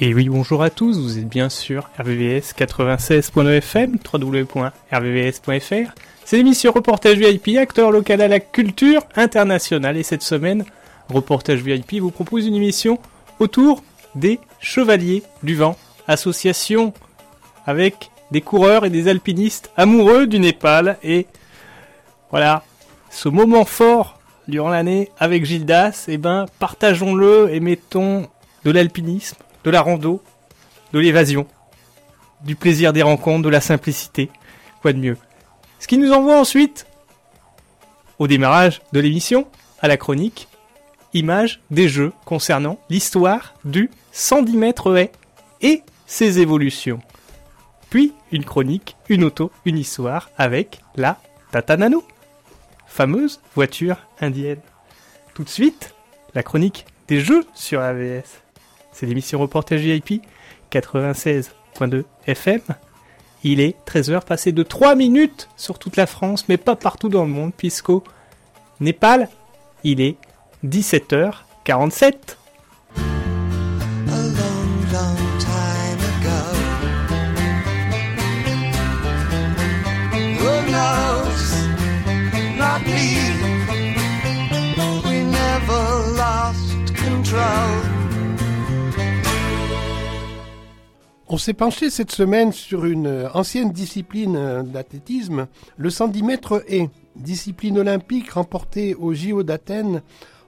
Et oui, bonjour à tous, vous êtes bien sûr RVVS 96.9 FM, www.rvvs.fr. C'est l'émission Reportage VIP, acteur local à la culture internationale. Et cette semaine, Reportage VIP vous propose une émission autour des Chevaliers du Vent, association avec des coureurs et des alpinistes amoureux du Népal. Et voilà, ce moment fort durant l'année avec Gildas, eh ben, partageons-le et mettons de l'alpinisme de la rando, de l'évasion, du plaisir des rencontres, de la simplicité. Quoi de mieux? Ce qui nous envoie ensuite au démarrage de l'émission, à la chronique, image des jeux concernant l'histoire du 110 mètres haie et ses évolutions. Puis une chronique, une auto, une histoire avec la Tata Nano, fameuse voiture indienne. Tout de suite, la chronique des jeux sur AVS. C'est l'émission Reportage VIP 96.2 FM. Il est 13h passé de 3 minutes sur toute la France, mais pas partout dans le monde, puisqu'au Népal, il est 17h47. On s'est penché cette semaine sur une ancienne discipline d'athlétisme, le 110 mètres et discipline olympique remportée au JO d'Athènes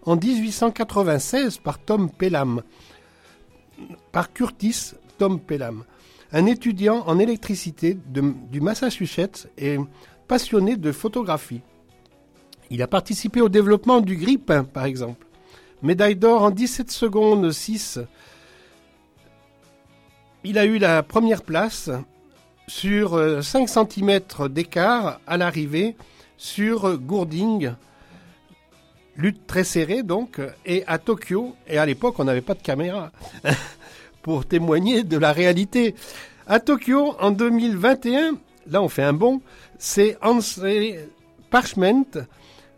en 1896 par Tom Pelham, par Curtis Tom Pelham, un étudiant en électricité du Massachusetts et passionné de photographie. Il a participé au développement du grip, par exemple. Médaille d'or en 17 secondes 6 il a eu la première place sur 5 euh, cm d'écart à l'arrivée sur Gourding. Lutte très serrée donc, et à Tokyo, et à l'époque on n'avait pas de caméra pour témoigner de la réalité. À Tokyo en 2021, là on fait un bond, c'est Ansel Parchment,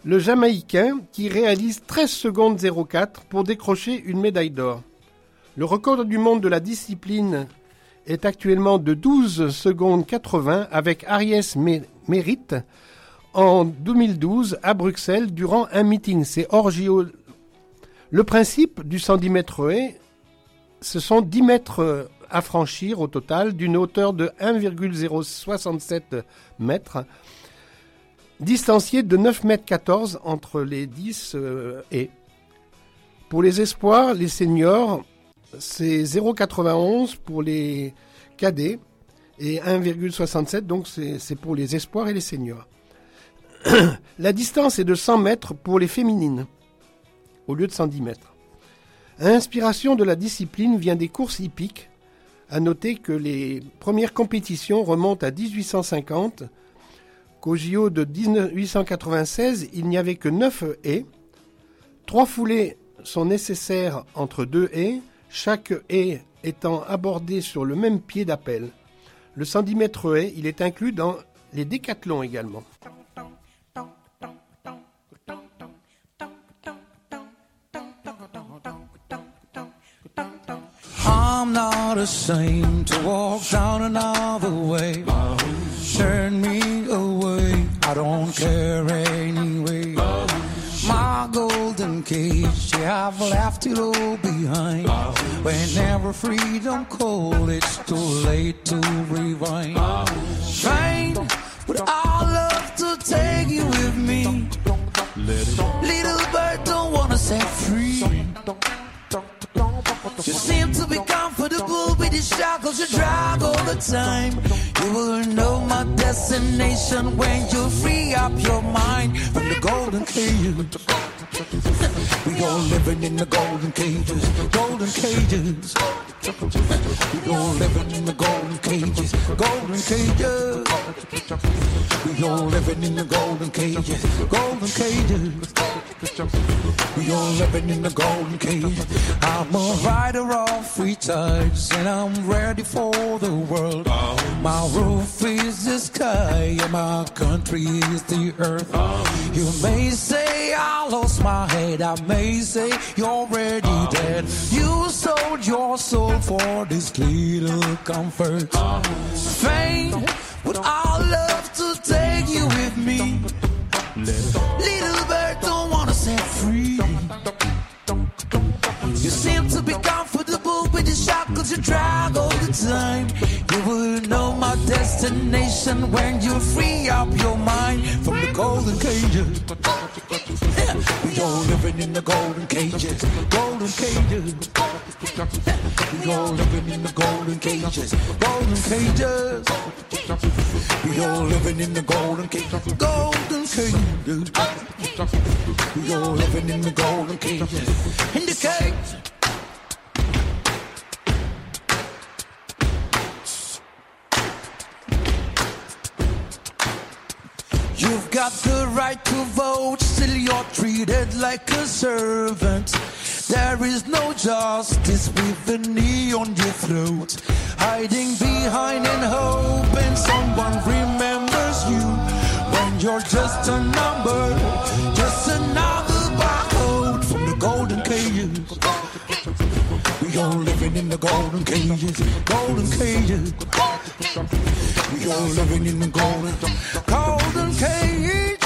le Jamaïcain, qui réalise 13 secondes 04 pour décrocher une médaille d'or. Le record du monde de la discipline est actuellement de 12 secondes 80 avec Aries Mérite en 2012 à Bruxelles durant un meeting. C'est Orgio. Le principe du 110 mètres haie, ce sont 10 mètres à franchir au total d'une hauteur de 1,067 mètres, distancié de 9 mètres 14 entre les 10 euh, et. Pour les espoirs, les seniors, c'est 0,91 pour les cadets et 1,67 donc c'est pour les espoirs et les seniors. La distance est de 100 mètres pour les féminines au lieu de 110 mètres. L'inspiration de la discipline vient des courses hippiques. À noter que les premières compétitions remontent à 1850, qu'au JO de 1896, il n'y avait que 9 haies. Trois foulées sont nécessaires entre deux haies chaque haie étant abordée sur le même pied d'appel. Le 110 mètres haie, il est inclus dans les décathlons également. I'm not to walk down another way. I don't care I've left it all behind. Whenever freedom calls, it's too late to rewind. Train, but I love to take you with me. Little bird don't wanna set free. You seem to be comfortable with the shackles you drag all the time. You will know my destination when you free up your mind from the golden cage. All living in the golden cages, golden cages. We all living in the golden cages, golden cages. We all living in the golden cages, golden cages. We all living in the golden cages. I'm a rider of free tides and I'm ready for the world. My roof is the sky and my country is the earth. You may say I lost my head, I may say you're already dead. You sold your soul for this little comfort. Fame, would I love to take you with me? Little bird don't wanna set free. You seem to be comfortable with the shackles you drag all the time. You will know my destination when you free up your mind from the golden cages. Yeah, we all living in the golden cages, golden cages. We all living in the golden cages, golden cages. We all living in the golden cages, golden cages. We all living in the golden cages, in the cage. Got the right to vote, still you're treated like a servant. There is no justice with a knee on your throat. Hiding behind and hoping someone remembers you when you're just a number, just another barcode from the golden cages. We all living in the golden cages, golden cages. We all living in the golden, golden cage.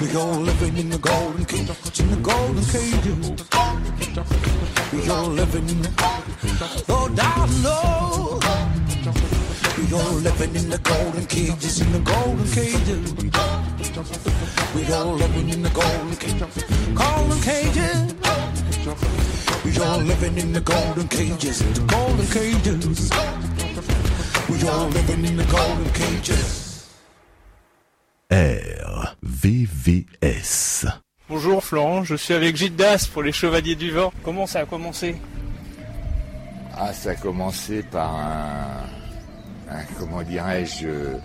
We all living in the golden cage, in the golden cages. We all living in the, oh down low. We all living in the golden cages, in the golden cages. We all living in the golden cages, golden cages. We all living in the golden cages, the golden cages. RVVS. Bonjour Florent, je suis avec Gilles Das pour les Chevaliers du Vent. Comment ça a commencé? Ah, ça a commencé par un, un- comment dirais-je, euh,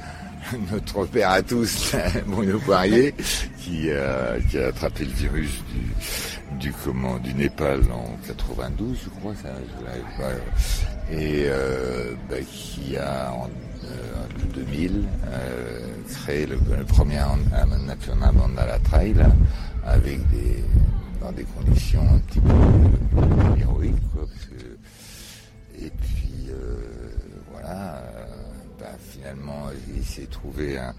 notre père à tous, Bruno Poirier, qui, a- qui a attrapé le virus du, du, comment, du Népal en 92, je crois, ça, je l'avais pas, et euh, qui a en euh, 2000 euh, créé le, premier Annapurna Mandala Trail avec dans des conditions un petit peu s'est trouvé un,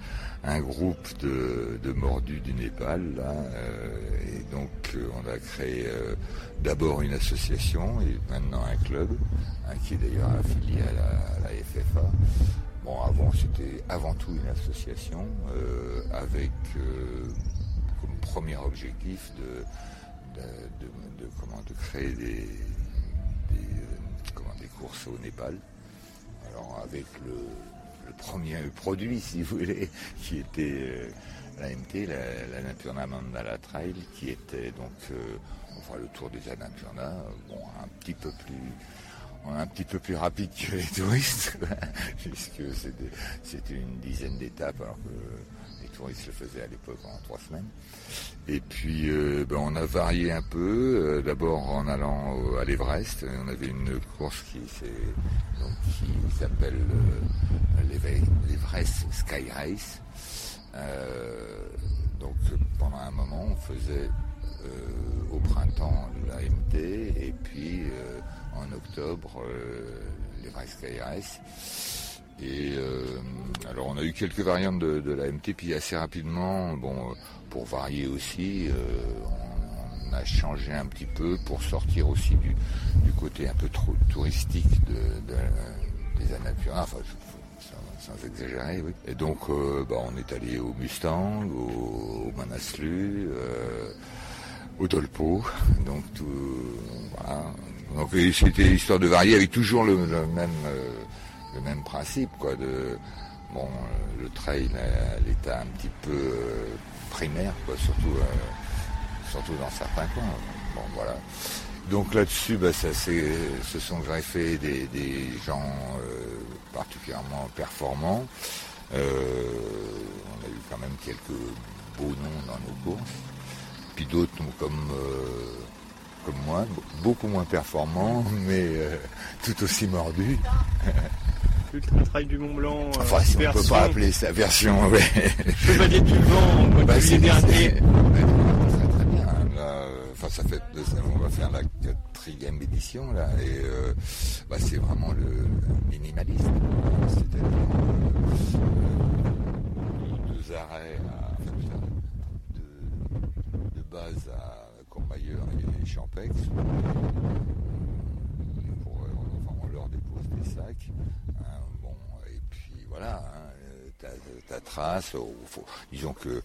un groupe de, de mordus du Népal là, euh, et donc euh, on a créé euh, d'abord une association et maintenant un club, hein, qui est d'ailleurs affilié à la, FFA. Bon, avant c'était avant tout une association avec comme premier objectif de, de, comment, de créer des, des, comment, des courses au Népal. Alors avec le, premier produit, si vous voulez, qui était euh, l'AMT, la, l'Annapurna Mandala Trail, qui était donc euh, enfin, le tour des Annapurna, bon, un petit peu plus un petit peu plus rapide que les touristes, puisque c'était une dizaine d'étapes, alors que touristes le faisaient à l'époque en trois semaines. Et puis, euh, ben, on a varié un peu. euh, D'abord en allant à l'Everest, on avait une course qui, s'appelle euh, l'Eve- l'Everest Sky Race. Donc pendant un moment, on faisait au printemps l'AMT et puis en octobre l'Everest Sky Race. Et euh, alors on a eu quelques variantes de, de l'AMT, puis assez rapidement, bon, euh, pour varier aussi, euh, on, a changé un petit peu pour sortir aussi du, côté un peu trop touristique de, de- des Annapurna. Enfin, sans, exagérer, oui. Et donc, bah, on est allé au Mustang, au, Manaslu, au Dolpo, donc tout, voilà. Donc c'était histoire de varier avec toujours le, même le même principe quoi de bon euh, le trail l'état un petit peu euh, primaire quoi surtout euh, surtout dans certains coins bon voilà donc là-dessus, bah, ça, sont greffés des, des gens particulièrement performants. On a eu quand même quelques beaux noms dans nos courses. Puis d'autres comme, comme moi, be- beaucoup moins performants, mais tout aussi mordus. L'Ultra Trail du Mont Blanc, euh, Enfin, si on ne peut pas appeler ça version, ouais. Chevalier du Vent, Bah, juillet dernier. Là, euh, enfin, ça fait deux- on va faire la quatrième édition là, et euh, bah, c'est vraiment le minimalisme. C'est-à-dire euh, deux arrêts, à, enfin, deux, arrêts, de, de base à Courmayeur et Champex. Pour, enfin, on leur dépose des sacs. hein, bon, et puis voilà, hein, euh, ta, trace. disons que euh,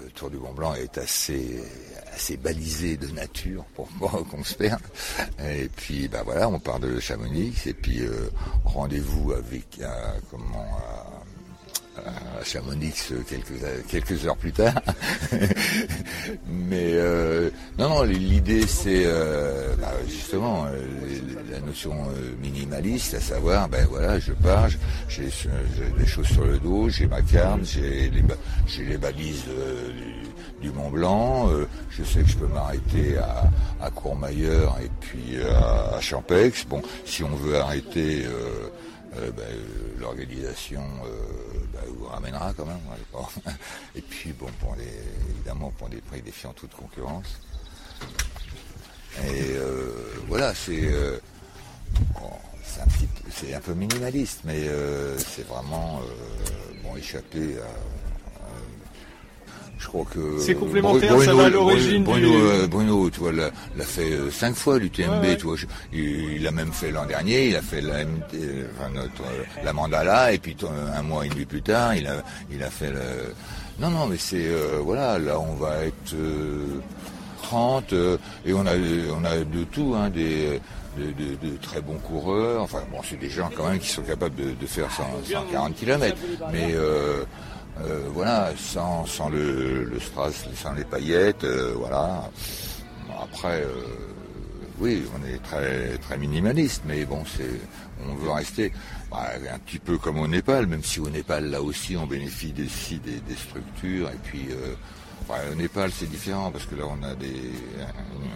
le Tour du Mont Blanc est assez, balisé de nature pour qu'on se. Et puis bah voilà, on part de Chamonix et puis euh, rendez-vous avec comment à Chamonix euh, quelques quelques heures plus tard. Mais euh, non non, l'idée c'est euh, bah, justement euh, la notion euh, minimaliste, à savoir ben voilà, je pars, j'ai des choses sur le dos, j'ai ma carte, j'ai les balises euh, du, Mont Blanc, je sais que je peux m'arrêter à, à Courmayeur et puis à, Champex. Bon, si on veut arrêter ben, l'organisation ramènera quand même. bon. Et puis bon, pour les, évidemment pour des prix défiant toute concurrence. Et euh, voilà, c'est euh, bon, un un peu minimaliste, mais euh, c'est vraiment euh, bon échappé à- je crois que C'est complémentaire, ça va à l'origine Bruno, du- euh, Bruno, tu vois, l'a, l'a fait euh, cinq fois l'UTMB, Ouais, ouais. tu vois. je- il, il a même fait l'an dernier, il a fait la, MT, euh, enfin, notre, la Mandala, et puis un mois et demi plus tard, il a, il a fait le. Non, non, mais c'est euh, voilà, là on va être euh, 30 euh, et on a, on a de tout, hein, des de, de- de très bons coureurs. Enfin bon, c'est des gens quand même qui sont capables de, de faire 100, 140 km, mais euh, euh, voilà, sans, sans le, strass, sans les paillettes, euh, voilà. Après, euh, oui, on est très très minimaliste, mais bon, c'est on veut rester bah, un petit peu comme au Népal, même si au Népal là aussi on bénéficie des, des, des structures et puis. Enfin, au Népal, c'est différent parce que là, on a des,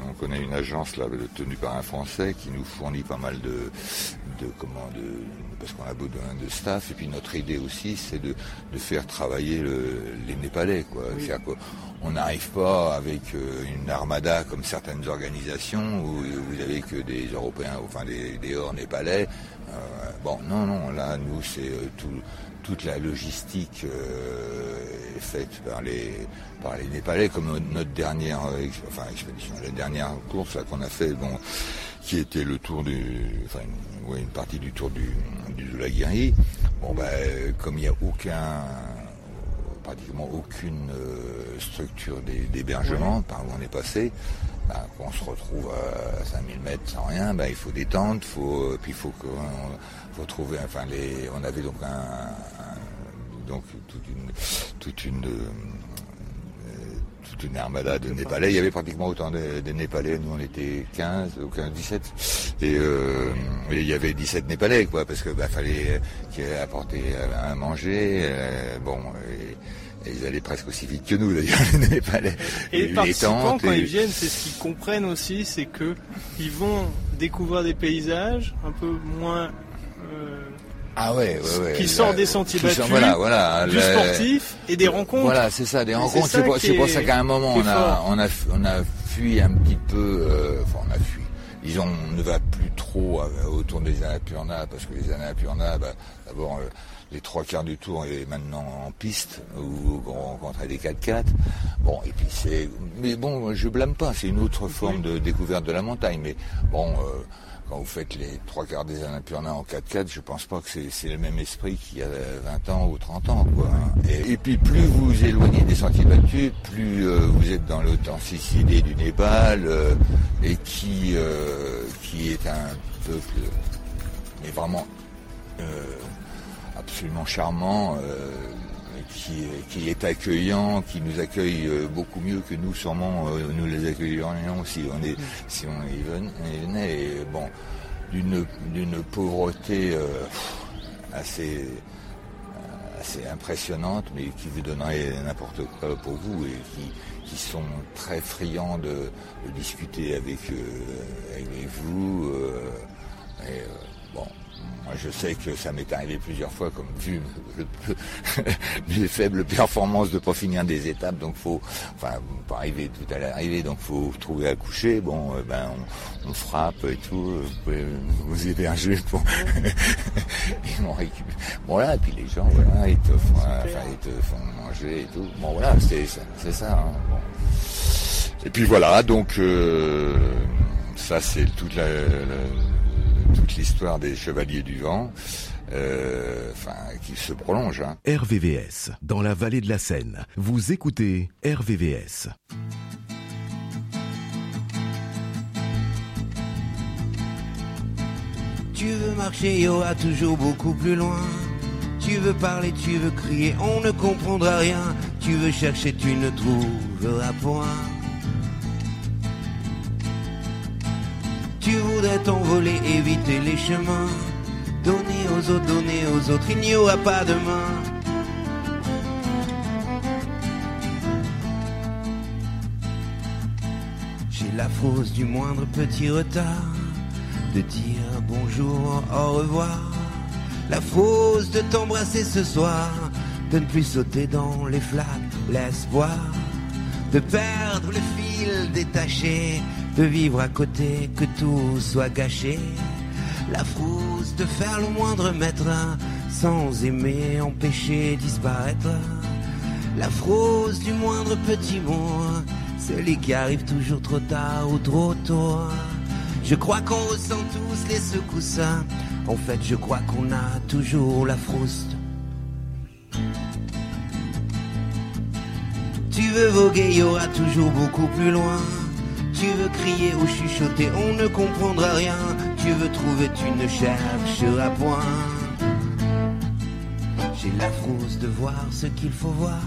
on connaît une agence là tenue par un Français qui nous fournit pas mal de, de comment, de, parce qu'on a besoin de staff. Et puis notre idée aussi, c'est de, de faire travailler le- les Népalais, quoi. Qu'on n'arrive pas avec euh, une armada comme certaines organisations où vous avez que des Européens, enfin des, des hors népalais. Euh, bon, non, non, là, nous, c'est euh, tout, toute la logistique euh, est faite par les, par les Népalais, comme notre- dernière, ex- enfin, expédition, la dernière course qu'on a fait, bon, qui était le tour du, enfin, une, ouais, une partie du tour du, du Zoulaguiri. Bon, ben, comme il n'y a aucun, pratiquement aucune euh, structure d'hé- d'hébergement par où on est passé, ben, qu'on se retrouve à 5000 mètres sans rien, ben, il faut des tentes, faut, euh, puis il faut qu'on trouver, enfin, les, on avait donc un, un- donc toute une, toute une, euh, toute une armada de Népalais. Il y avait pratiquement autant de, de Népalais. Nous, on était 15 ou 15, 17. Et, euh, et il y avait 17 Népalais, quoi, parce que bah, fallait qu'ils aient apporté à, à manger. euh, bon, et, et ils allaient presque aussi vite que nous, d'ailleurs, les Népalais. Et les participants, quand les- ils viennent, c'est ce qu'ils comprennent aussi, c'est que ils vont découvrir des paysages un peu moins euh, Ah ouais, ouais, ouais. qui sort des sentiers qui sort- battus, Voilà, voilà. du sportif et des rencontres. Voilà, c'est ça, des rencontres. c'est pour, ça qu'à un moment, on a, on, a, on a fui un petit peu, euh, enfin, on a fui. Disons, on ne va plus trop euh, autour des Annapurna, parce que les Annapurna, bah, d'abord, euh, les trois quarts du tour est maintenant en piste, où on rencontrait des 4x4. Bon, et puis c'est... Mais bon, je blâme pas, c'est une autre forme de découverte de la montagne. Mais bon... euh, quand vous faites les trois quarts des Annapurna en 4x4, je pense pas que c'est, le même esprit qu'il y a 20 ans ou 30 ans. Et, puis plus vous éloignez des sentiers battus, plus euh, vous êtes dans l'authenticité du Népal, euh, et qui, euh, qui est un peuple, mais vraiment absolument charmant. Qui, est accueillant, qui nous accueille euh, beaucoup mieux que nous sûrement euh, nous les accueillerions si on est si on y ven- y venait. Bon, d'une pauvreté euh, assez assez impressionnante, mais qui vous donnerait n'importe quoi pour vous et qui, sont très friands de, discuter avec, avec vous. bon, moi je sais que ça m'est arrivé plusieurs fois, comme vu mes faibles performances de pas finir des étapes, donc faut, enfin, pas arriver tout à l'arrivée, donc faut trouver à coucher. Bon, euh, ben on, frappe et tout. euh, Vous pouvez vous héberger pour. Bon voilà, et puis les gens, voilà, ils te font, enfin, ils te font manger et tout. Bon voilà, c'est ça, ça. hein. Et puis voilà, donc euh, ça c'est toute la- toute l'histoire des chevaliers du vent, euh, enfin qui se prolonge. Hein. RVVS, dans la vallée de la Seine. Vous écoutez RVVS. Tu veux marcher, il y aura toujours beaucoup plus loin. Tu veux parler, tu veux crier, on ne comprendra rien. Tu veux chercher, tu ne trouveras point. Tu voudrais t'envoler, éviter les chemins. Donner aux autres, donner aux autres, il n'y aura pas demain. J'ai la fausse du moindre petit retard de dire bonjour, au revoir. La fausse de t'embrasser ce soir, de ne plus sauter dans les flaques, l'espoir de perdre le fil détaché, de vivre à côté, que tout soit gâché. La frousse de faire le moindre mètre, sans aimer, empêcher disparaître. La frousse du moindre petit mot, celui qui arrive toujours trop tard ou trop tôt. Je crois qu'on ressent tous les secousses. En fait, je crois qu'on a toujours la frouste. Tu veux voguer, il y aura toujours beaucoup plus loin. Tu veux crier ou chuchoter, on ne comprendra rien. Tu veux trouver, tu ne chercheras point. J'ai la frousse de voir ce qu'il faut voir.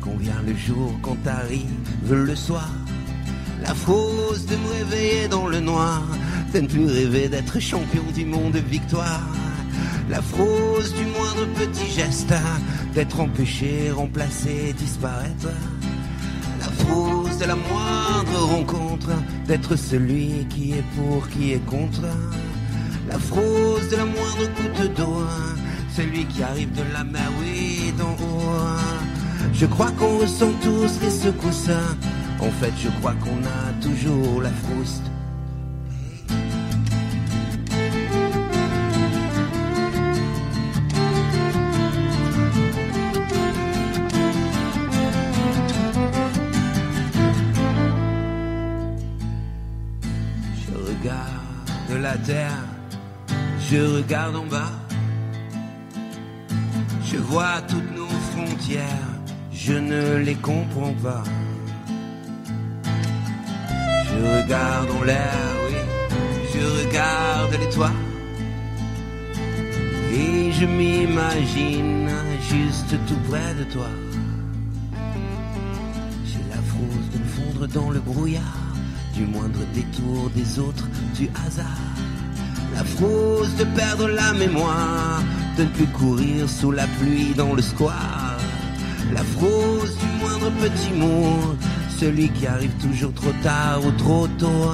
Quand vient le jour, quand t'arrives le soir. La fausse de me réveiller dans le noir, de ne plus rêver d'être champion du monde victoire. La fausse du moindre petit geste, d'être empêché, remplacé, disparaître. La fausse de la moindre rencontre, d'être celui qui est pour, qui est contre. La fausse de la moindre goutte d'eau, celui qui arrive de la mer, oui, d'en haut. Je crois qu'on ressent tous les secousses. En fait, je crois qu'on a toujours la frouste. Je regarde en bas. Je vois toutes nos frontières, je ne les comprends pas. Je regarde en l'air, oui, je regarde les toits. Et je m'imagine juste tout près de toi. J'ai la frousse de me fondre dans le brouillard, du moindre détour des autres, du hasard. La frousse de perdre la mémoire, de ne plus courir sous la pluie dans le square. La frousse du moindre petit mot, celui qui arrive toujours trop tard ou trop tôt.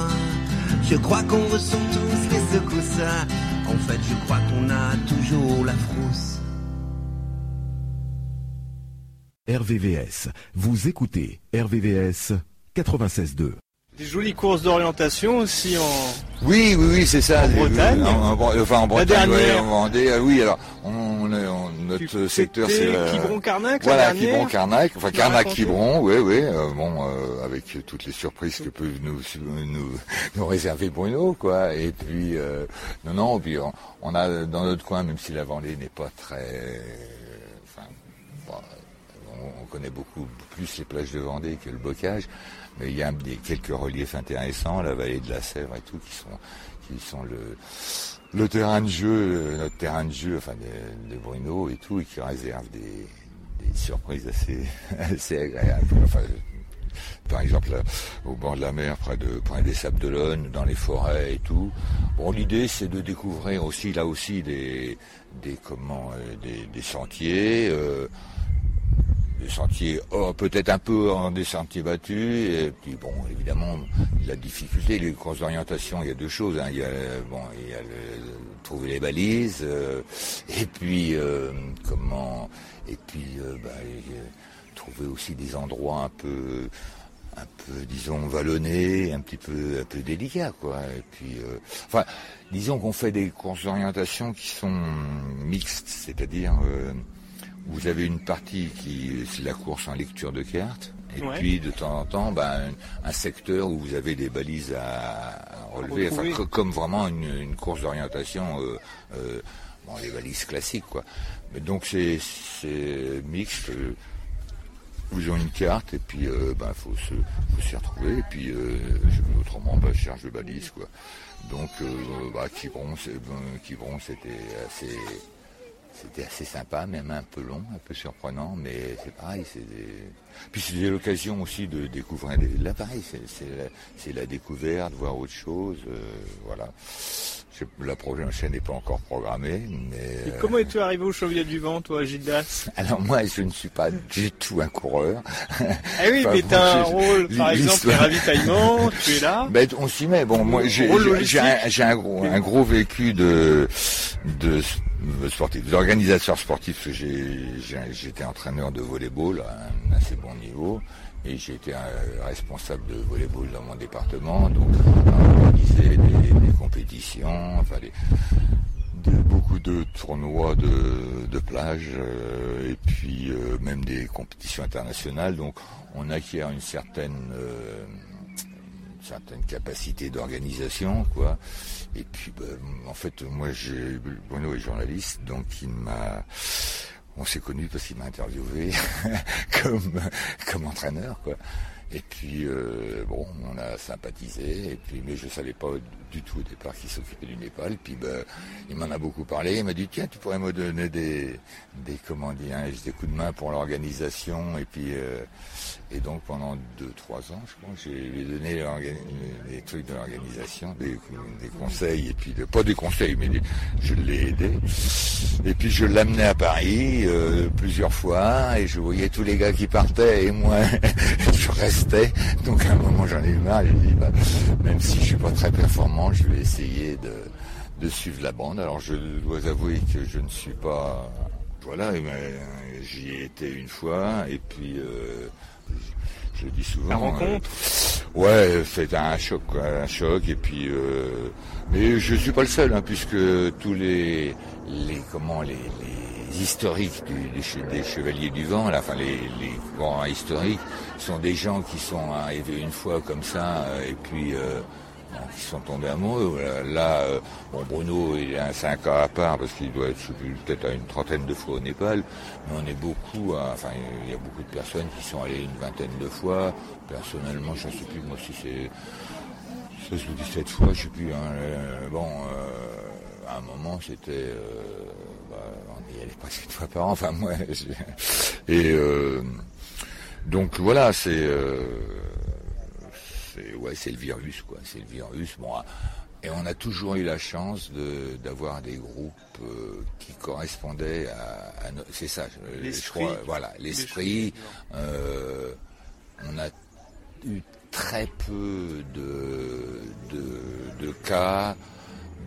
Je crois qu'on ressent tous les secousses. En fait, je crois qu'on a toujours la frousse. RVVS. Vous écoutez RVVS 96.2. Des jolies courses d'orientation aussi en. Oui, oui, oui, c'est ça. En Bretagne en- en enfin, en Bretagne, ouais, dernière. en Vendée. ah oui, alors, on, on notre secteur, c'est la- Quiberon-Carnac, Voilà, dernière. Quiberon, Carnac. Enfin, Tu m'as Carnac, raconté. Quiberon, oui, oui. euh, bon, euh, avec toutes les surprises que peut nous, nous, nous réserver Bruno, quoi. Et puis, euh, non, non, puis on, on a dans notre coin, même si la Vendée n'est pas très, enfin, bon, on, on connaît beaucoup plus les plages de Vendée que le bocage, mais il y a quelques reliefs intéressants, la vallée de la Sèvre et tout, qui sont, qui sont le, terrain de jeu, euh, notre terrain de jeu, enfin de, Bruno et tout, et qui réserve des, surprises assez, assez agréables. Enfin, par exemple, au bord de la mer, près, de, près des Sables d'Olonne, dans les forêts et tout. Bon, l'idée, c'est de découvrir aussi, là aussi, des, des, comment, euh, des, sentiers. euh, des sentiers oh, peut-être un peu en des sentiers battus et puis bon évidemment la difficulté les courses d'orientation il y a deux choses hein. il y a euh, bon il y a trouver les balises euh, et puis euh, comment et puis euh, bah, euh, trouver aussi des endroits un peu un peu disons vallonnés un petit peu un peu délicats quoi et puis euh, enfin disons qu'on fait des courses d'orientation qui sont mixtes c'est-à-dire euh, vous avez une partie qui c'est la course en lecture de cartes. Et Ouais. puis de temps en temps, ben, un, un secteur où vous avez des balises à, à relever, enfin, comme vraiment une, une course d'orientation, euh, euh, bon, les balises classiques, quoi. Mais donc c'est mixte. euh, Vous avez une carte et puis euh, ben faut se faut s'y retrouver et puis autrement ben, je cherche de balises quoi. Donc bah, Quiberon, c'était assez c'était assez sympa, même un peu long, un peu surprenant, mais c'est pareil. C'est des... Puis c'était l'occasion aussi de découvrir. Des... Là, pareil, c'est, la, découverte, voir autre chose. euh, voilà. La prochaine n'est pas encore programmée, mais. Et euh, comment es-tu arrivé au Chevalier du Vent, toi, Gildas? Alors moi, je ne suis pas du tout un coureur. Ah oui, Enfin, mais bon, t'as un rôle, par exemple, les ravitaillements, tu es là. Ben, on s'y met. Bon, moi, j'ai, un, un gros, un gros vécu de sportif, d'organisateur sportif. parce que J'ai, j'ai- j'étais entraîneur de volleyball à un assez bon niveau. Et j'ai été un responsable de volleyball dans mon département, donc organiser des, des compétitions, enfin des, de- beaucoup de tournois de, de plage euh, et puis euh, même des compétitions internationales. Donc on acquiert une certaine euh, certaine capacité d'organisation, quoi. Et puis, ben, en fait, moi, j'ai Bruno est journaliste, donc il m'a on s'est connus parce qu'il m'a interviewé comme comme entraîneur. Et puis euh, bon, on a sympathisé. Et puis, mais je savais pas du tout au départ qu'il s'occupait du Népal. Puis, ben, il m'en a beaucoup parlé. Il m'a dit tiens, tu pourrais me donner des des comment dire, des coups de main pour l'organisation. Et puis euh, et donc pendant deux trois ans, je crois, j'ai lui ai donné les trucs de l'organisation, des, conseils. Et puis de, pas des conseils, mais je l'ai aidé. Et puis je l'amenais à Paris euh, plusieurs fois et je voyais tous les gars qui partaient et moi je restais. Donc à un moment j'en ai eu marre. J'ai dit bah, même si je suis pas très performant, je vais essayer de, de suivre la bande. Alors je dois avouer que je ne suis pas voilà, euh, j'y ai été une fois et puis euh, je, je le dis souvent. La rencontre euh, ouais, c'était un choc, quoi, un choc et puis. euh, mais je suis pas le seul, hein, puisque tous les les comment les, les historiques des, che- des chevaliers du vent, là, enfin les, grands historiques, sont des gens qui sont arrivés une fois comme ça euh, et puis. euh, qui sont tombés amoureux. Là, euh, bon, Bruno, il a un 5 cas à part parce qu'il doit être peut-être à une trentaine de fois au Népal, mais on est beaucoup, à- enfin, il y a beaucoup de personnes qui sont allées une vingtaine de fois. Personnellement, je ne sais plus, moi, si c'est 16 ou 17 fois, je sais plus. hein. Bon, à un moment, c'était... y allait presque une fois par an, enfin, moi... Et euh, donc, voilà, c'est... euh, c'est ouais, c'est le virus, quoi. C'est le virus. Bon, et on a toujours eu la chance de d'avoir des groupes euh, qui correspondaient à, à no- c'est ça. je- crois, voilà, l'esprit. on a eu très peu de de, de cas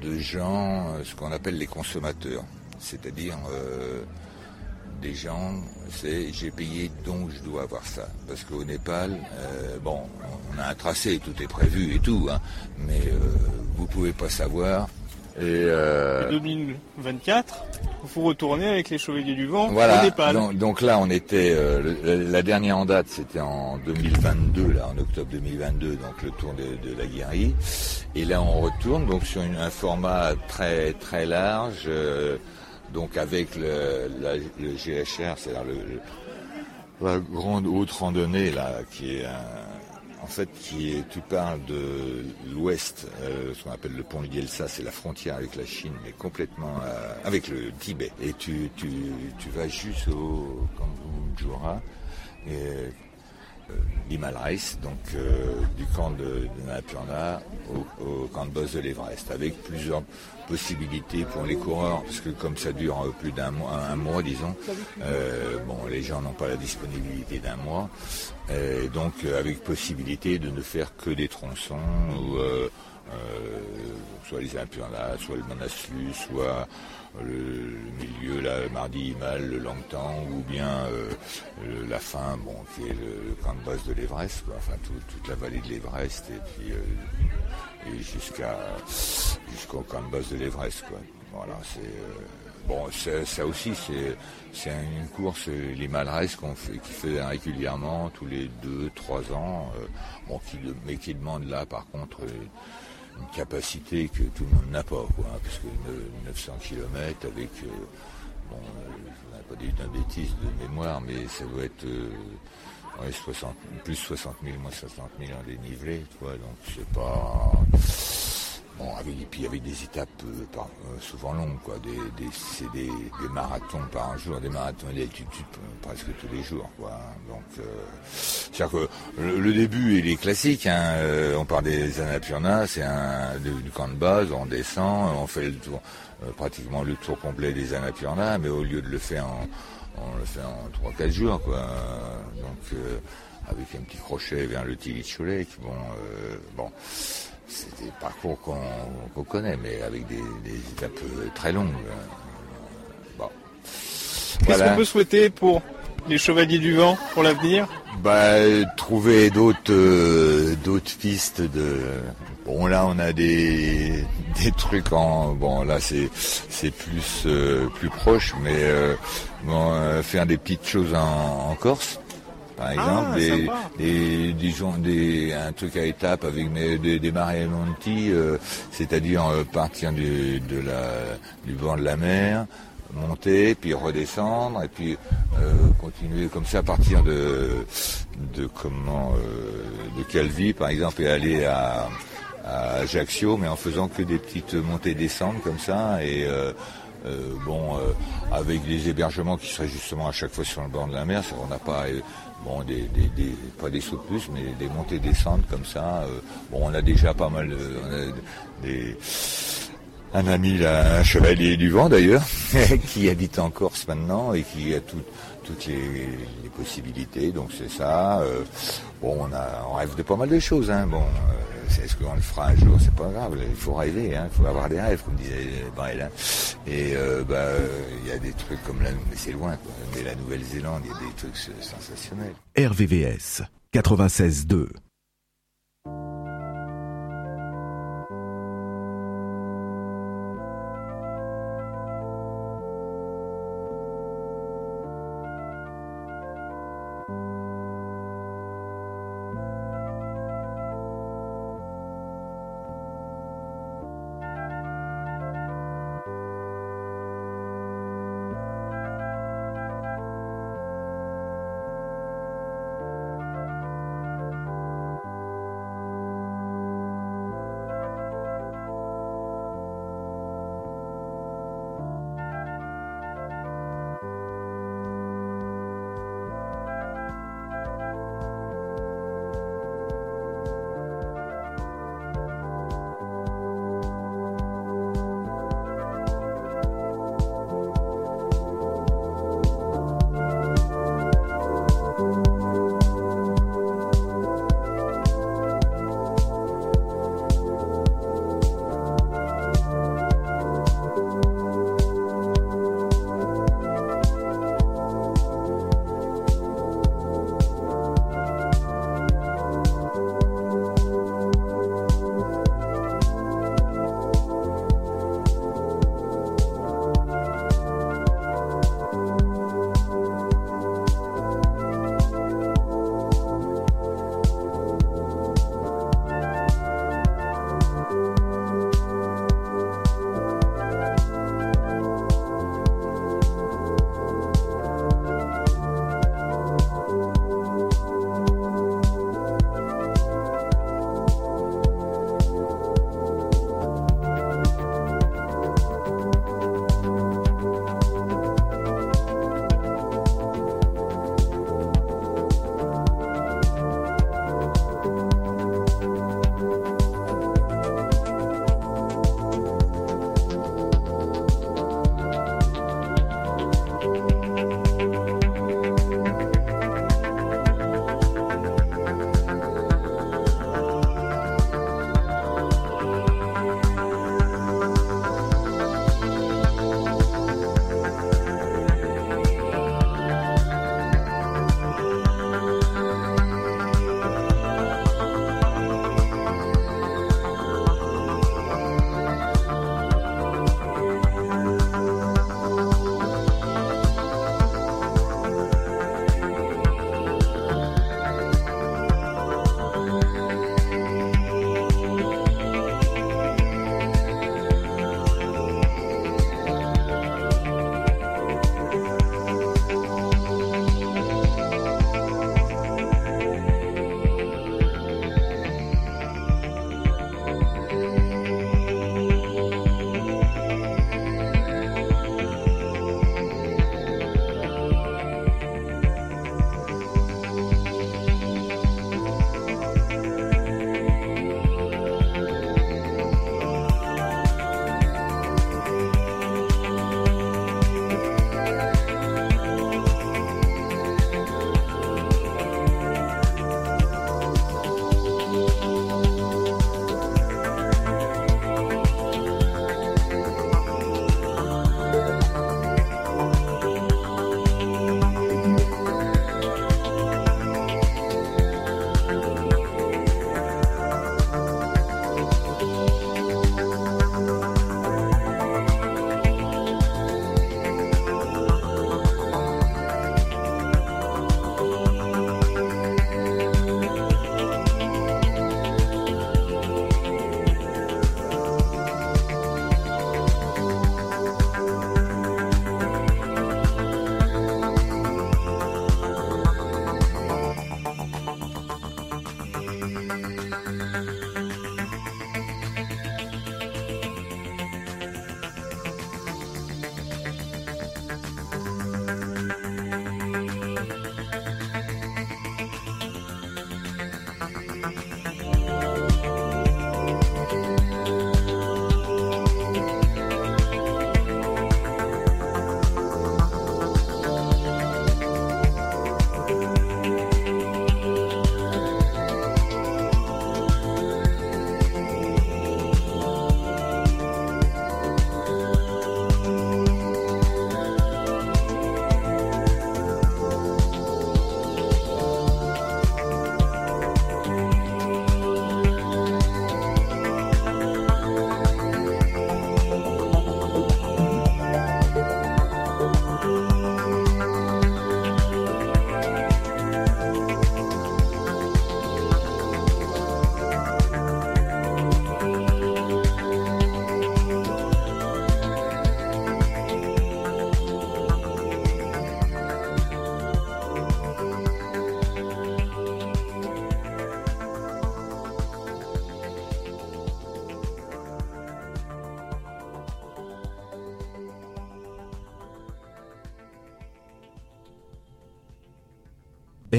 de gens, ce qu'on appelle les consommateurs, c'est-à-dire euh, des gens, c'est j'ai payé donc je dois avoir ça. Parce qu'au Népal, euh, bon, on a un tracé, tout est prévu et tout, hein, mais euh, vous pouvez pas savoir. Et euh, 2024, vous retournez avec les Chevaliers du Vent voilà. au Népal. Donc, donc là, on était le- la dernière en date, c'était en 2022, là, en octobre 2022, donc le tour de, de la Guérie. Et là, on retourne donc sur une- un format très très large, donc avec le, GHR, c'est-à-dire le, la grande haute randonnée là, qui est un, en fait, qui est, tu parles de l'ouest, euh, ce qu'on appelle le pont de Yelsa, c'est la frontière avec la Chine, mais complètement euh, avec le Tibet. Et tu, tu, tu vas juste au, Jura. Et, euh, donc euh, du camp de, de au camp de boss de l'Everest, avec plusieurs possibilités pour les coureurs, parce que comme ça dure euh, plus d'un mois, un mois disons, euh, bon les gens n'ont pas la disponibilité d'un mois, et donc euh, avec possibilité de ne faire que des tronçons ou euh, euh, soit les Annapurna, soit le Manaslu, soit le, milieu, là, le mardi Himal, le Langtang, ou bien euh, la fin, bon, qui est le, camp de base de l'Everest, enfin tout- toute la vallée de l'Everest, et puis euh, et jusqu'à jusqu'au camp de l'Everest, quoi. Voilà, c'est euh, bon, ça aussi, c'est une course, les Malraces qu'on fait, qui fait régulièrement tous les deux, trois ans, euh, bon, qui, mais qui demande là, par contre. une capacité que tout le monde n'a pas, quoi, hein, parce que ne- 900 km avec, euh, bon, je n'ai pas dit d'une bêtise de mémoire, mais ça doit être ouais, 60, plus 60 000, moins 60 000 en dénivelé, tu vois, donc c'est pas... Bon, avec, et puis avec des étapes euh, par- euh, souvent longues, quoi. Des, des, c'est des, des marathons par jour, des marathons d'altitude euh, presque tous les jours, quoi. Donc, euh, c'est-à-dire que le, le début il est classique. Hein, on part des Annapurna, c'est un du, camp de base, on descend, on fait le tour, euh, pratiquement le tour complet des Annapurna, mais au lieu de le faire en, on le fait en 3-4 jours, quoi. Donc, euh, avec un petit crochet vers le Tilicholet, qui bon, bon. C'est des parcours qu'on connaît, mais avec des, des étapes très longues. Bon. Qu'est-ce Voilà. qu'on peut souhaiter pour les Chevaliers du Vent pour l'avenir? Bah, trouver d'autres euh, d'autres pistes de. Bon, là, on a des des trucs en. Bon, là, c'est c'est plus euh, plus proche, mais euh, bon, faire des petites choses en, en Corse. Par exemple, des, des, un truc à étapes avec des, des Monti, euh, c'est-à-dire euh, partir du, de la, du bord de la mer, monter, puis redescendre, et puis euh, continuer comme ça à partir de, de comment, de Calvi par exemple, et aller à, à Ajaccio, mais en faisant que des petites montées-descentes comme ça, et euh, bon, euh, avec des hébergements qui seraient justement à chaque fois sur le bord de la mer, ça, on n'a pas euh, bon des, des, des- pas des sauts de plus, mais des montées descentes comme ça. euh, bon, on a déjà pas mal, on a des un ami, un chevalier du vent d'ailleurs, qui habite en Corse maintenant et qui a tout- toutes les, possibilités. Donc c'est ça. euh, bon, on, a, on rêve de pas mal de choses. Hein. Bon, euh, est-ce qu'on le fera un jour? C'est pas grave. Il faut rêver. hein, Il faut avoir des rêves, comme disait Brel. hein. Et euh, bah, il y a des trucs comme là, mais c'est loin. Mais la Nouvelle-Zélande, il y a des trucs sensationnels. RVVS 96.2.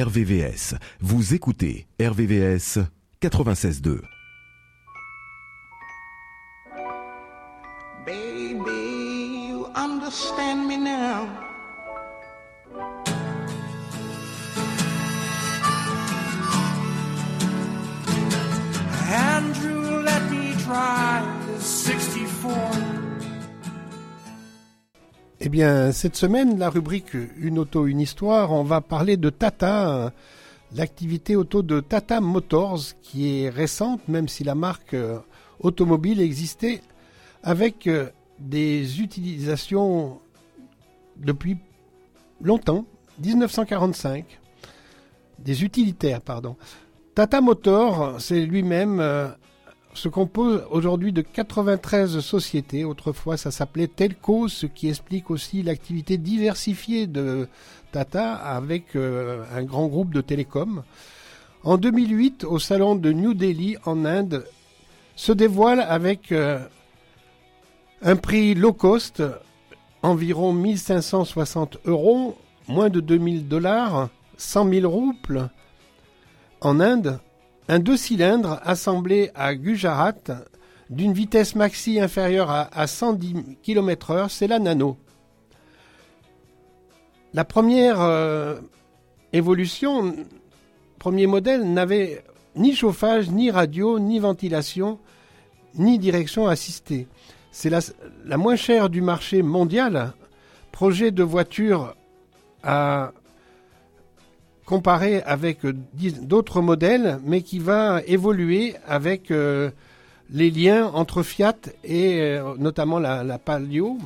RVVS. Vous écoutez RVVS 96.2. Eh bien, cette semaine, la rubrique Une auto, une histoire, on va parler de Tata, l'activité auto de Tata Motors, qui est récente, même si la marque euh, automobile existait, avec euh, des utilisations depuis longtemps, 1945, des utilitaires, pardon. Tata Motors, c'est lui-même euh, se compose aujourd'hui de 93 sociétés. Autrefois, ça s'appelait Telco, ce qui explique aussi l'activité diversifiée de Tata avec euh, un grand groupe de télécoms. En 2008, au salon de New Delhi en Inde, se dévoile avec euh, un prix low cost, environ 1560 euros, moins de 2000 dollars, 100 000 roubles, en Inde, un deux cylindres assemblé à Gujarat d'une vitesse maxi inférieure à, à 110 km/h, c'est la Nano. La première euh, évolution, premier modèle, n'avait ni chauffage, ni radio, ni ventilation, ni direction assistée. C'est la, la moins chère du marché mondial. Projet de voiture à comparé avec euh, d'autres modèles, mais qui va évoluer avec euh, les liens entre Fiat et euh, notamment la, Palio.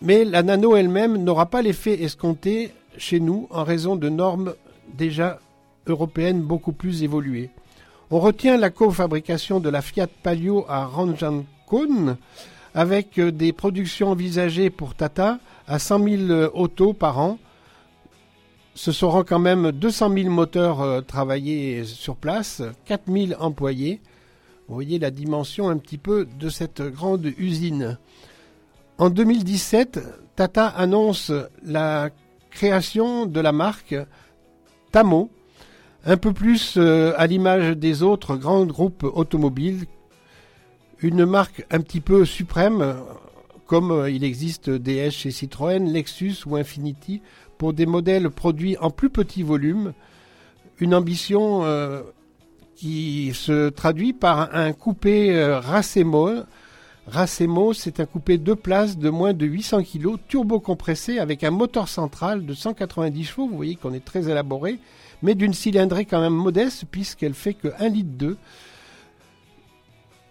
Mais la Nano elle-même n'aura pas l'effet escompté chez nous en raison de normes déjà européennes beaucoup plus évoluées. On retient la cofabrication de la Fiat Palio à Ranjankone avec des productions envisagées pour Tata à 100 000 autos par an ce seront quand même 200 000 moteurs euh, travaillés sur place, 4 000 employés. Vous voyez la dimension un petit peu de cette grande usine. En 2017, Tata annonce la création de la marque Tamo, un peu plus euh, à l'image des autres grands groupes automobiles, une marque un petit peu suprême, euh, comme il existe DS chez Citroën, Lexus ou Infiniti, pour des modèles produits en plus petit volume, une ambition euh, qui se traduit par un coupé euh, Racemo. Racemo, c'est un coupé deux places de moins de 800 kg, turbo-compressé avec un moteur central de 190 chevaux. Vous voyez qu'on est très élaboré, mais d'une cylindrée quand même modeste puisqu'elle fait que 1 litre 2.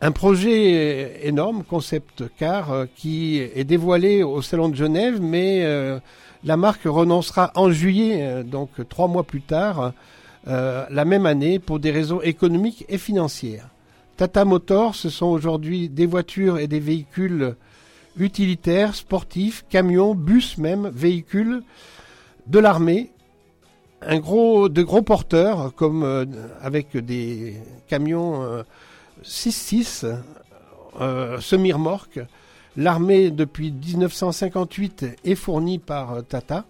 Un projet énorme, concept car, euh, qui est dévoilé au Salon de Genève, mais la marque renoncera en juillet, euh, donc trois mois plus tard, euh, la même année, pour des raisons économiques et financières. Tata Motors, ce sont aujourd'hui des voitures et des véhicules utilitaires, sportifs, camions, bus même, véhicules de l'armée, de gros porteurs, comme euh, avec des camions euh, 6-6, euh, semi-remorques. L'armée, depuis 1958, est fournie par euh, Tata.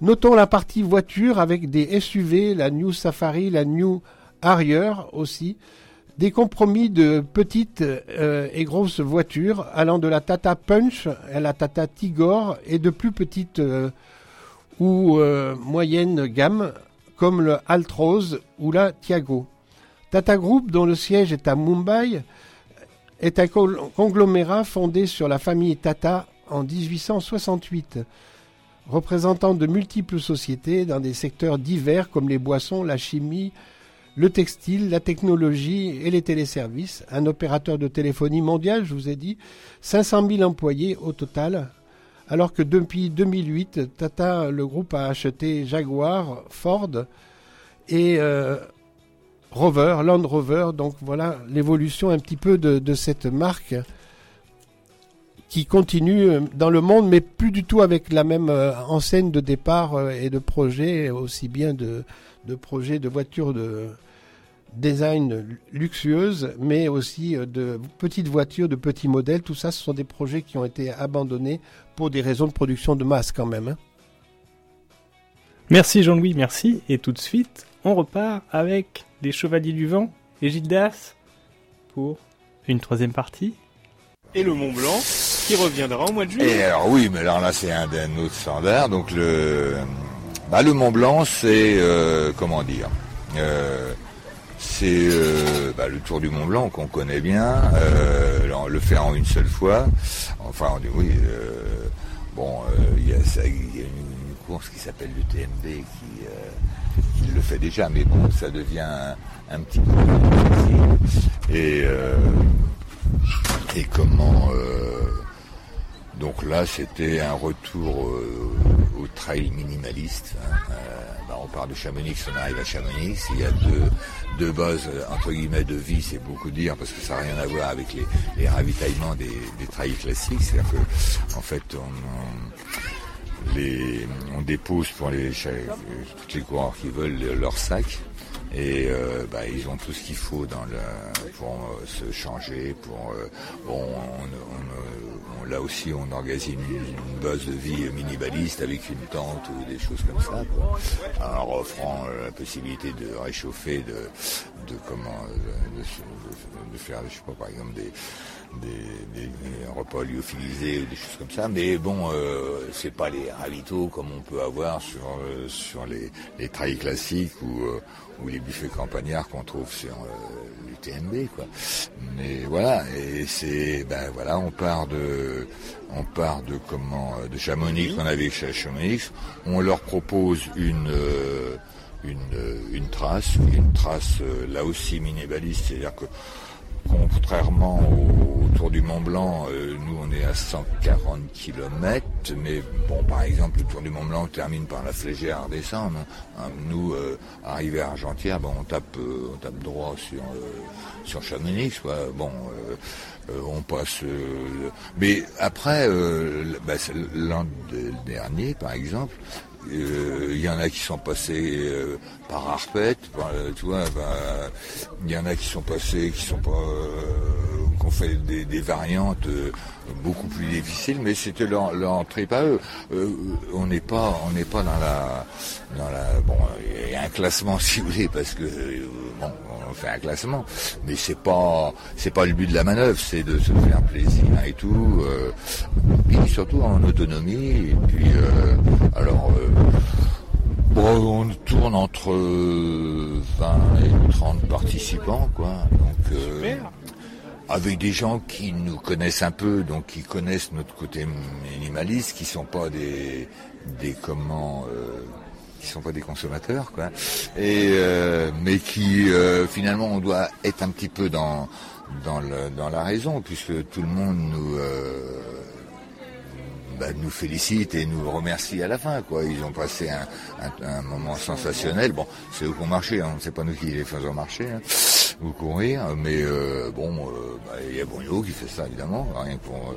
Notons la partie voiture avec des SUV, la New Safari, la New Harrier aussi. Des compromis de petites euh, et grosses voitures allant de la Tata Punch à la Tata Tigor et de plus petites euh, ou moyennes gammes comme le Altroz ou la Tiago. Tata Group, dont le siège est à Mumbai, est un conglomérat fondé sur la famille Tata en 1868, représentant de multiples sociétés dans des secteurs divers comme les boissons, la chimie, le textile, la technologie et les téléservices. Un opérateur de téléphonie mondial, je vous ai dit, 500 000 employés au total. Alors que depuis 2008, Tata, le groupe a acheté Jaguar, Ford et euh, Rover, Land Rover. Donc voilà l'évolution un petit peu de, cette marque qui continue euh, dans le monde, mais plus du tout avec la même euh, enseigne de départ euh, et de projet, aussi bien de, projets de voitures de design luxueuses, mais aussi de petites voitures, de petits modèles. Tout ça, ce sont des projets qui ont été abandonnés pour des raisons de production de masse quand même. hein. Merci Jean-Louis, merci. Et tout de suite, on repart avec les Chevaliers du Vent et Gildas pour une troisième partie. Et le Mont Blanc qui reviendra au mois de Et juillet. alors oui, mais alors là c'est un, un autre standard. Donc le, bah, le Mont Blanc, c'est euh, comment dire, euh, c'est euh, bah, le Tour du Mont Blanc qu'on connaît bien. Euh, le faire en une seule fois. Enfin, on dit oui. euh, bon, euh, il y a ça, il y a une, une course qui s'appelle le TMB qui, qui le fait déjà, mais bon, ça devient un, petit peu. Et euh, et comment euh, donc là, c'était un retour euh, au trail minimaliste. hein. Bah, on part de Chamonix, on arrive à Chamonix. Il y a deux, deux bases, entre guillemets, de vie, c'est beaucoup dire, parce que ça n'a rien à voir avec les, ravitaillements des, des trails classiques. C'est-à-dire que, en fait, on- on dépose pour les, les coureurs qui veulent leur sac. Et euh, bah, ils ont tout ce qu'il faut pour euh, se changer. Pour euh, là aussi, on organise une, base de vie minimaliste avec une tente ou des choses comme ça. Alors offrant la possibilité de réchauffer, de, de de, faire, je sais pas, par exemple des des, des- des repas lyophilisés ou des choses comme ça, mais bon, euh, c'est pas les ravitaux comme on peut avoir sur euh, sur les, les trails classiques ou euh, ou les buffets campagnards qu'on trouve sur euh, l'UTMB, quoi. Mais voilà, et c'est ben voilà, on part de on part de comment de Chamonix qu'on avait chez Chamonix, on leur propose une une, euh, une trace, une trace euh, là aussi minimaliste, c'est-à-dire que Contrairement au, au Tour du Mont Blanc, euh, nous on est à 140 km, mais bon par exemple le Tour du Mont Blanc termine par la Flégère descendre. hein. Nous, euh, arrivé à Argentière, on tape on tape droit sur sur Chamonix, quoi. Bon, on passe. mais après, bah, l'an de- dernier, par exemple, euh, il y en a qui sont passés euh, par Arpette, par, euh, tu vois, il y en a qui sont passés, qui sont pas, euh, qui ont fait des, des variantes euh, beaucoup plus difficiles, mais c'était leur, trip à eux. Euh, on n'est pas, on n'est pas dans la, dans la, bon, il y a un classement si vous voulez, parce que euh, bon, on fait un classement, mais c'est pas, c'est pas le but de la manœuvre, c'est de se faire plaisir et tout, euh, et surtout en autonomie, et puis euh, alors. euh, Bon, on tourne entre euh, 20 et 30 participants, quoi. Donc, euh, avec des gens qui nous connaissent un peu, donc qui connaissent notre côté minimaliste, qui sont pas des des comment, euh, qui sont pas des consommateurs, quoi. Et euh, mais qui euh, finalement on doit être un petit peu dans dans la raison, puisque tout le monde nous bah, nous félicite et nous remercie à la fin. Quoi. Ils ont passé un moment sensationnel. Bon, c'est eux qui ont marché, hein. c'est pas nous qui les faisons marcher hein, ou courir, mais euh, bon, euh, bah, il y a Bruno qui fait ça évidemment, rien que pour.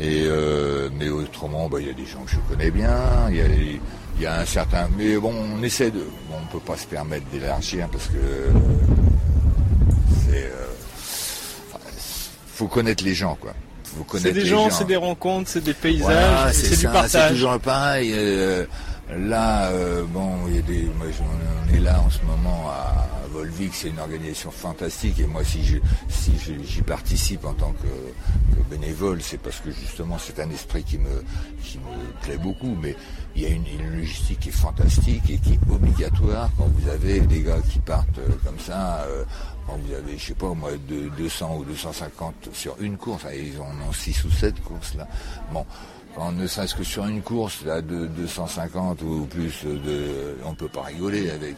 euh, et mais autrement, bah, il y a des gens que je connais bien, il y a, les- il y a un certain, mais bon, on essaie de, bon, on peut pas se permettre d'élargir parce que euh, c'est, euh, faut connaître les gens, quoi. Faut C'est connaître des les gens, c'est des rencontres, c'est des paysages, voilà, c'est du ça, C'est partage. toujours pareil. euh, là, bon, il y a des, moi, on est là en ce moment à Volvic, c'est une organisation fantastique. Et moi, si si j'y participe en tant que, bénévole, c'est parce que justement, c'est un esprit qui me, qui me plaît beaucoup. Mais il y a une, logistique qui est fantastique et qui est obligatoire quand vous avez des gars qui partent euh, comme ça. euh, quand vous avez, je sais pas, moi, de 200 ou 250 sur une course, ils en ont 6 ou 7 courses là. Bon, quand ne serait-ce que sur une course là, de 250 ou plus, de, on peut pas rigoler avec.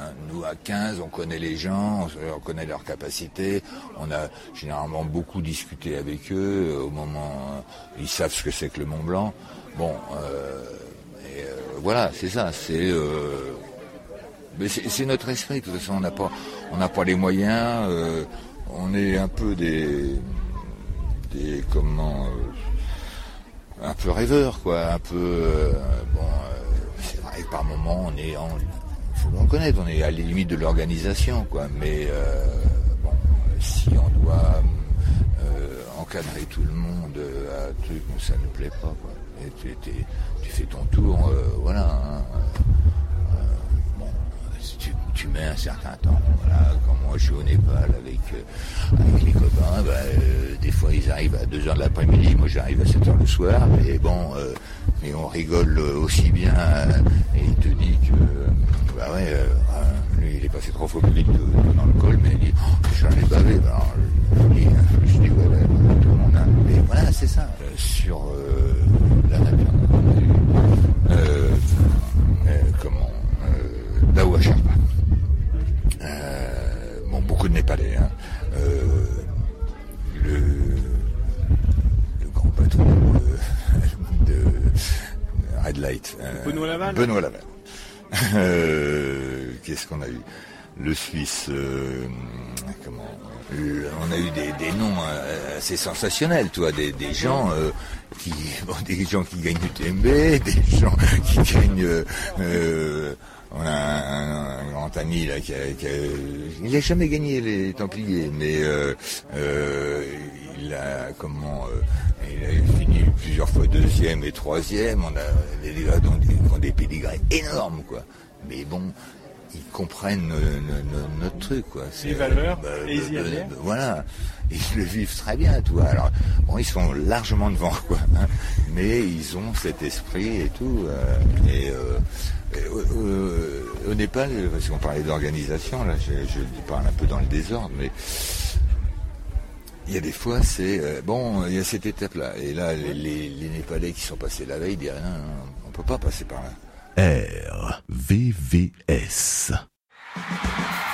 Hein. Nous, à 15, on connaît les gens, on connaît leurs capacités. On a généralement beaucoup discuté avec eux. Au moment, euh, ils savent ce que c'est que le Mont Blanc. Bon, euh, euh, voilà, c'est ça. C'est notre esprit, de toute façon, on n'a pas, pas les moyens, on est un peu des, des comment, un peu rêveurs, quoi, un peu, bon, c'est vrai que par moment, on est, en, faut le reconnaître, on est à la limite de l'organisation, quoi, mais euh, bon, si on doit euh, encadrer tout le monde euh, à un truc, ça ne nous plaît pas, quoi. Et tu, fais ton tour, voilà. hein, tu, mets un certain temps. Voilà, quand moi je suis au Népal avec, euh, avec les copains, bah, euh, des fois ils arrivent à 2h de l'après-midi, moi j'arrive à 7h le soir, mais bon, euh, on rigole aussi bien, et il te dit que, bah ouais, lui il est passé trois fois plus vite dans le col, mais il dit, oh, j'en ai bavé, bah, alors, je dis, je dis, ouais, ouais, tout le monde a, mais voilà, c'est ça, sur Benoît Laval. Euh, Qu'est-ce qu'on a eu? Le Suisse. euh, comment? Euh, On a eu des, noms euh, assez sensationnels, toi, des, des gens qui, bon, des gens qui gagnent du TMB, des gens qui gagnent. Euh, euh, on a un, un grand ami là qui a, qui a- il n'a jamais gagné les Templiers, mais euh, euh, il a comment euh, il a fini plusieurs fois deuxième et troisième. On a des gars qui ont des pédigrés énormes quoi. Mais bon, ils comprennent euh, no- no- notre truc quoi. Les valeurs, bah, et ils y bah, bah, voilà, ils le vivent très bien, vois. Alors, bon, ils sont largement devant, quoi. hein. mais ils ont cet esprit et tout. euh, et, euh, au Népal, parce qu'on parlait d'organisation, là, je, je parle un peu dans le désordre, mais il y a des fois, c'est euh, bon, il y a cette étape-là, et là, les, les- les Népalais qui sont passés la veille disent non, non, on peut pas passer par là. RVVS. I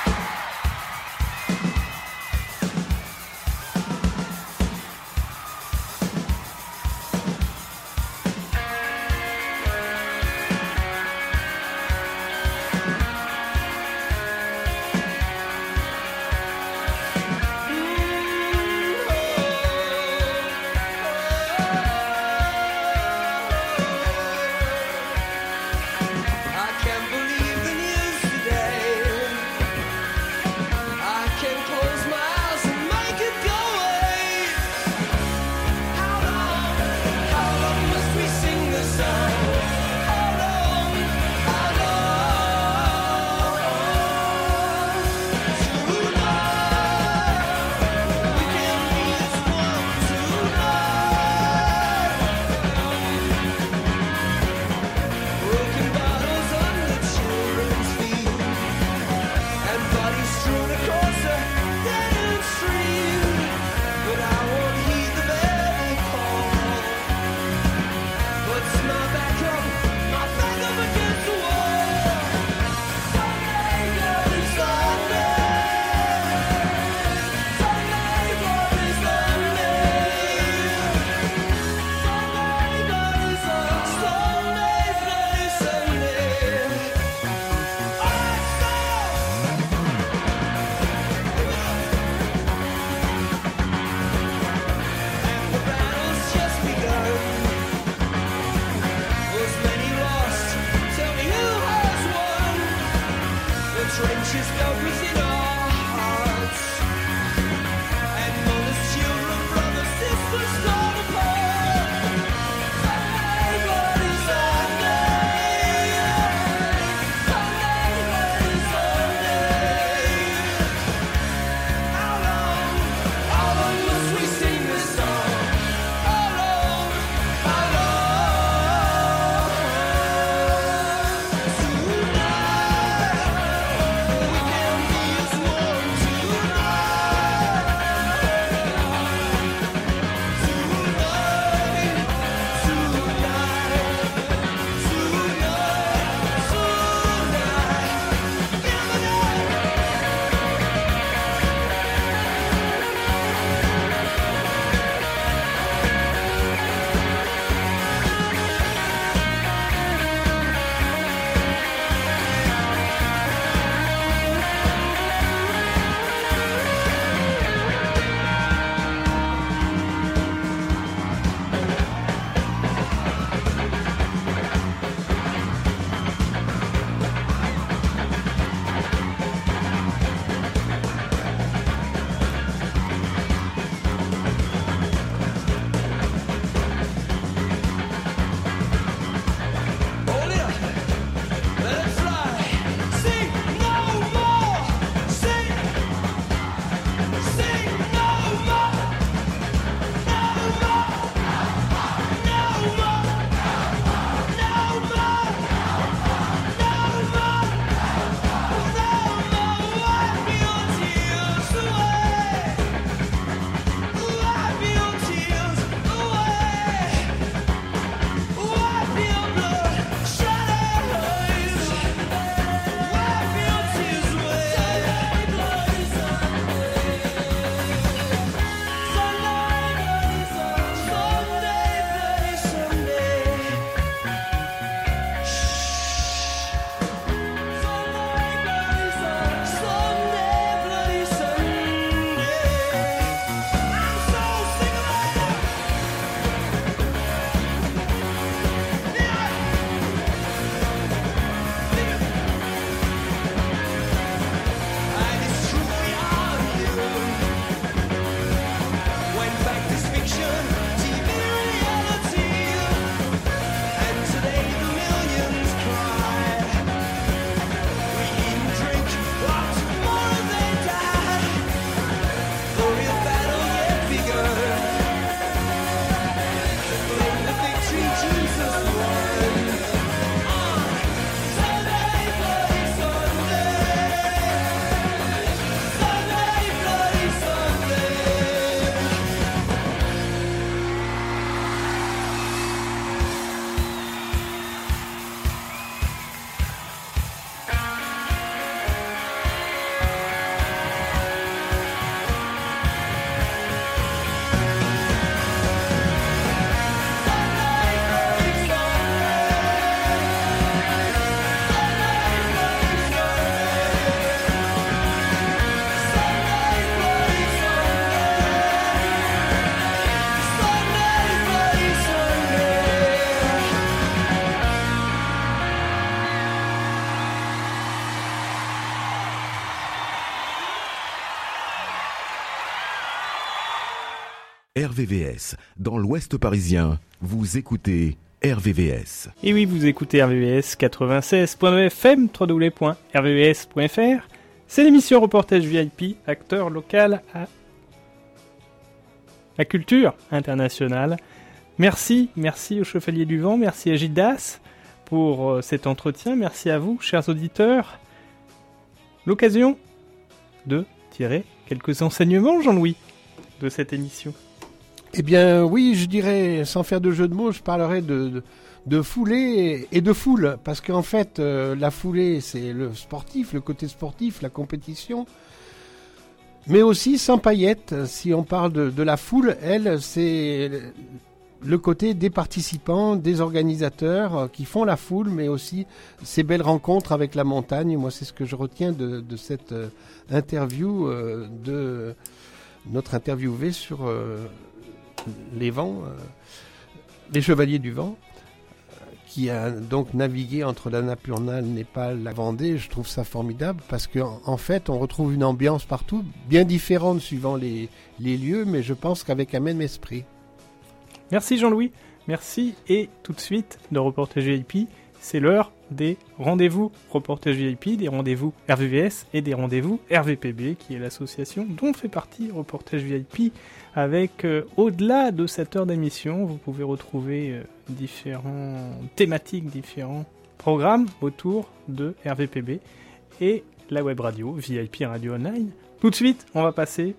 RVVS, dans l'Ouest parisien, vous écoutez RVVS. Et oui, vous écoutez RVVS 96.9 FM, www.rvvs.fr. C'est l'émission reportage VIP, acteur local à la culture internationale. Merci, merci au Chevalier du Vent, merci à Gildas pour euh, cet entretien, merci à vous, chers auditeurs. L'occasion de tirer quelques enseignements, Jean-Louis, de cette émission. Eh bien, oui, je dirais, sans faire de jeu de mots, je parlerai de, foulée et de foule. Parce qu'en fait, euh, la foulée, c'est le sportif, le côté sportif, la compétition. Mais aussi sans paillettes, si on parle de, la foule, elle, c'est le côté des participants, des organisateurs euh, qui font la foule, mais aussi ces belles rencontres avec la montagne. Moi, c'est ce que je retiens de, cette euh, interview de notre interviewé sur euh, les chevaliers du vent, euh, qui a donc navigué entre la Napurnal, Népal, la Vendée. Je trouve ça formidable parce qu'en en fait, on retrouve une ambiance partout, bien différente suivant les, lieux, mais je pense qu'avec un même esprit. Merci Jean-Louis, merci. Et tout de suite, de Reportage VIP, c'est l'heure des rendez-vous Reportage VIP, des rendez-vous RVVS et des rendez-vous RVPB, qui est l'association dont fait partie Reportage VIP. Avec, euh, au-delà de cette heure d'émission, vous pouvez retrouver euh, différents thématiques, différents programmes autour de RVPB et la web radio, VIP Radio Online. Tout de suite, on va passer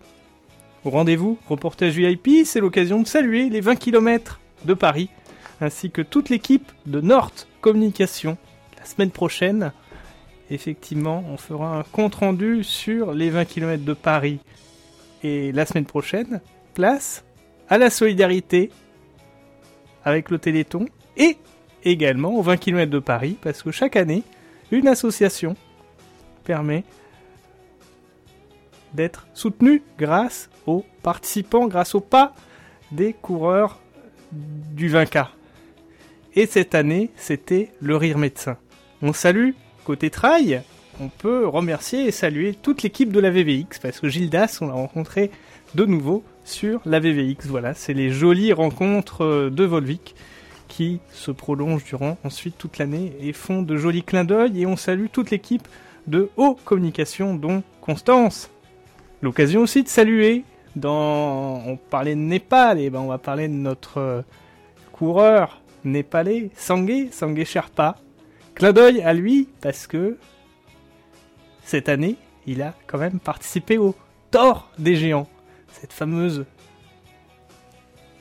au rendez-vous reportage VIP. C'est l'occasion de saluer les 20 km de Paris, ainsi que toute l'équipe de Nord Communication. La semaine prochaine, effectivement, on fera un compte-rendu sur les 20 km de Paris. Et la semaine prochaine, place à la solidarité avec le Téléthon et également aux 20 km de Paris, parce que chaque année, une association permet d'être soutenue grâce aux participants, grâce au pas des coureurs du 20K. Et cette année, c'était le Rire Médecin. On salue, côté trail, on peut remercier et saluer toute l'équipe de la VVX, parce que Gildas, on l'a rencontré de nouveau sur la VVX. Voilà, c'est les jolies rencontres de Volvic qui se prolongent durant ensuite toute l'année et font de jolis clins d'œil. Et on salue toute l'équipe de Haut Communication, dont Constance. L'occasion aussi de saluer, dans... on parlait de Népal, et ben on va parler de notre euh, coureur népalais, Sangue, Sangue Sherpa. Clin d'œil à lui, parce que cette année, il a quand même participé au Thor des géants. Cette fameuse